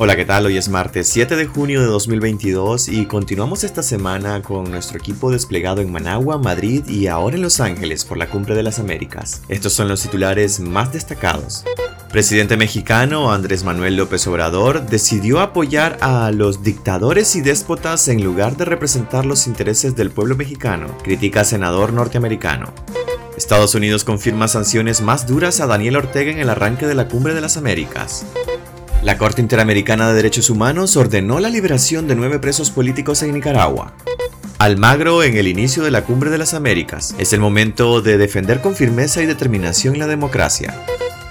Hola, ¿qué tal? Hoy es martes 7 de junio de 2022 y continuamos esta semana con nuestro equipo desplegado en Managua, Madrid y ahora en Los Ángeles por la Cumbre de las Américas. Estos son los titulares más destacados. Presidente mexicano Andrés Manuel López Obrador decidió apoyar a los dictadores y déspotas en lugar de representar los intereses del pueblo mexicano, critica senador norteamericano. Estados Unidos confirma sanciones más duras a Daniel Ortega en el arranque de la Cumbre de las Américas. La Corte Interamericana de Derechos Humanos ordenó la liberación de nueve presos políticos en Nicaragua. Almagro en el inicio de la Cumbre de las Américas. Es el momento de defender con firmeza y determinación la democracia.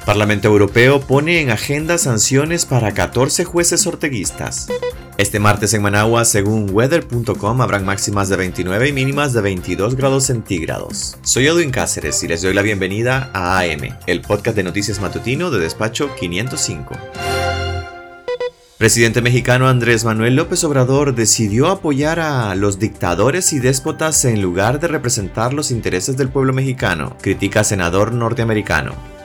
Parlamento Europeo pone en agenda sanciones para 14 jueces orteguistas. Este martes en Managua, según weather.com, habrán máximas de 29 y mínimas de 22 grados centígrados. Soy Edwin Cáceres y les doy la bienvenida a AM, el podcast de noticias matutino de despacho 505. Presidente mexicano Andrés Manuel López Obrador decidió apoyar a los dictadores y déspotas en lugar de representar los intereses del pueblo mexicano, critica senador norteamericano.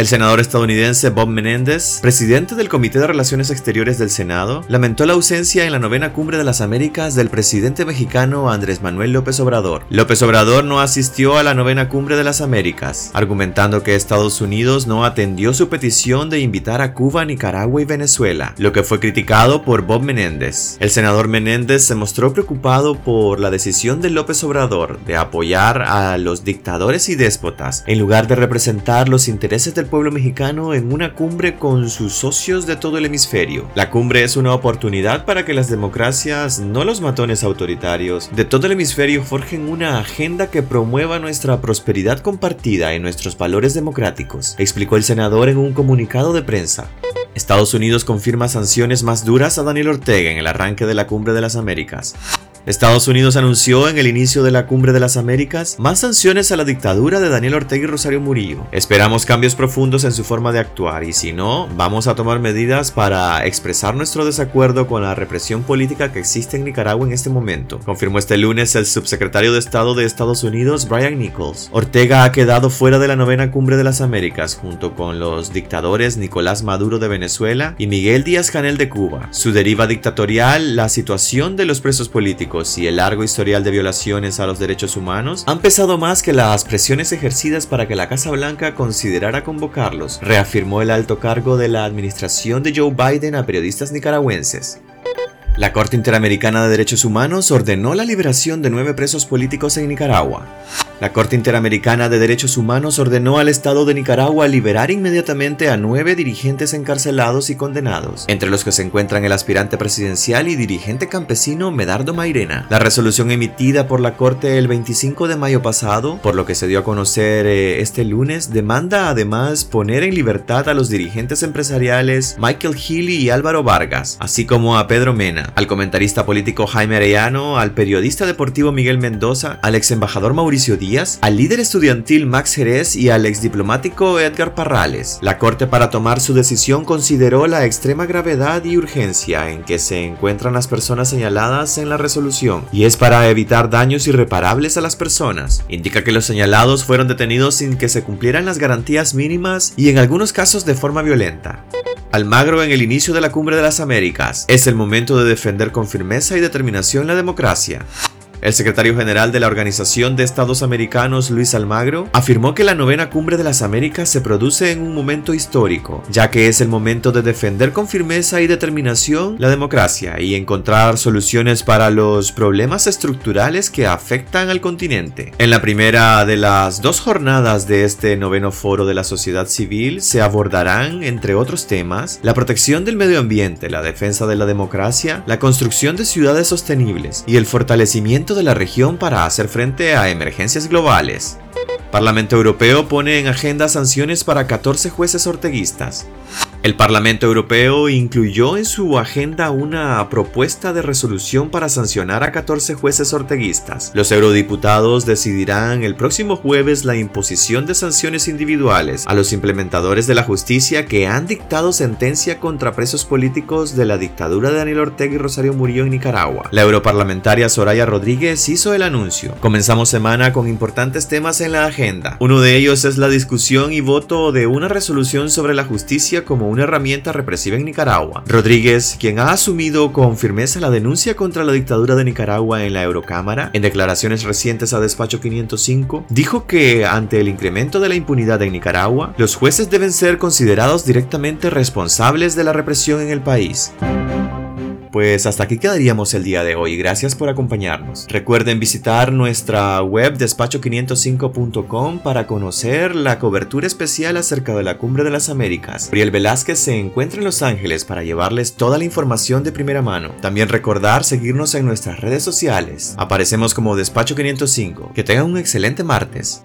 El senador estadounidense Bob Menéndez, presidente del Comité de Relaciones Exteriores del Senado, lamentó la ausencia en la novena cumbre de las Américas del presidente mexicano Andrés Manuel López Obrador. López Obrador no asistió a la novena cumbre de las Américas, argumentando que Estados Unidos no atendió su petición de invitar a Cuba, Nicaragua y Venezuela, lo que fue criticado por Bob Menéndez. El senador Menéndez se mostró preocupado por la decisión de López Obrador de apoyar a los dictadores y déspotas en lugar de representar los intereses del pueblo mexicano en una cumbre con sus socios de todo el hemisferio. La cumbre es una oportunidad para que las democracias, no los matones autoritarios, de todo el hemisferio forjen una agenda que promueva nuestra prosperidad compartida y nuestros valores democráticos, explicó el senador en un comunicado de prensa. Estados Unidos confirma sanciones más duras a Daniel Ortega en el arranque de la Cumbre de las Américas. Estados Unidos anunció en el inicio de la Cumbre de las Américas más sanciones a la dictadura de Daniel Ortega y Rosario Murillo. Esperamos cambios profundos en su forma de actuar y si no, vamos a tomar medidas para expresar nuestro desacuerdo con la represión política que existe en Nicaragua en este momento, confirmó este lunes el subsecretario de Estado de Estados Unidos, Brian Nichols. Ortega ha quedado fuera de la novena Cumbre de las Américas junto con los dictadores Nicolás Maduro de Venezuela y Miguel Díaz Canel de Cuba. Su deriva dictatorial, la situación de los presos políticos, y el largo historial de violaciones a los derechos humanos han pesado más que las presiones ejercidas para que la Casa Blanca considerara convocarlos, reafirmó el alto cargo de la administración de Joe Biden a periodistas nicaragüenses. La Corte Interamericana de Derechos Humanos ordenó la liberación de nueve presos políticos en Nicaragua. La Corte Interamericana de Derechos Humanos ordenó al Estado de Nicaragua liberar inmediatamente a nueve dirigentes encarcelados y condenados, entre los que se encuentran el aspirante presidencial y dirigente campesino Medardo Mairena. La resolución emitida por la Corte el 25 de mayo pasado, por lo que se dio a conocer eh, este lunes, demanda además poner en libertad a los dirigentes empresariales Michael Healy y Álvaro Vargas, así como a Pedro Mena, al comentarista político Jaime Arellano, al periodista deportivo Miguel Mendoza, al ex embajador Mauricio Díaz, al líder estudiantil Max Jerez y al ex diplomático Edgar Parrales. La Corte para tomar su decisión consideró la extrema gravedad y urgencia en que se encuentran las personas señaladas en la resolución y es para evitar daños irreparables a las personas. Indica que los señalados fueron detenidos sin que se cumplieran las garantías mínimas y en algunos casos de forma violenta. Almagro en el inicio de la Cumbre de las Américas. Es el momento de defender con firmeza y determinación la democracia. El secretario general de la Organización de Estados Americanos, Luis Almagro, afirmó que la novena cumbre de las Américas se produce en un momento histórico, ya que es el momento de defender con firmeza y determinación la democracia y encontrar soluciones para los problemas estructurales que afectan al continente. En la primera de las dos jornadas de este noveno foro de la sociedad civil se abordarán, entre otros temas, la protección del medio ambiente, la defensa de la democracia, la construcción de ciudades sostenibles y el fortalecimiento de la región para hacer frente a emergencias globales. Parlamento Europeo pone en agenda sanciones para 14 jueces orteguistas. El Parlamento Europeo incluyó en su agenda una propuesta de resolución para sancionar a 14 jueces orteguistas. Los eurodiputados decidirán el próximo jueves la imposición de sanciones individuales a los implementadores de la justicia que han dictado sentencia contra presos políticos de la dictadura de Daniel Ortega y Rosario Murillo en Nicaragua. La europarlamentaria Soraya Rodríguez hizo el anuncio. Comenzamos semana con importantes temas en la agenda. Uno de ellos es la discusión y voto de una resolución sobre la justicia como una herramienta represiva en Nicaragua. Rodríguez, quien ha asumido con firmeza la denuncia contra la dictadura de Nicaragua en la Eurocámara, en declaraciones recientes a Despacho 505, dijo que ante el incremento de la impunidad en Nicaragua, los jueces deben ser considerados directamente responsables de la represión en el país. Pues hasta aquí quedaríamos el día de hoy. Gracias por acompañarnos. Recuerden visitar nuestra web despacho505.com para conocer la cobertura especial acerca de la Cumbre de las Américas. Gabriel Velázquez se encuentra en Los Ángeles para llevarles toda la información de primera mano. También recordar seguirnos en nuestras redes sociales. Aparecemos como Despacho 505. Que tengan un excelente martes.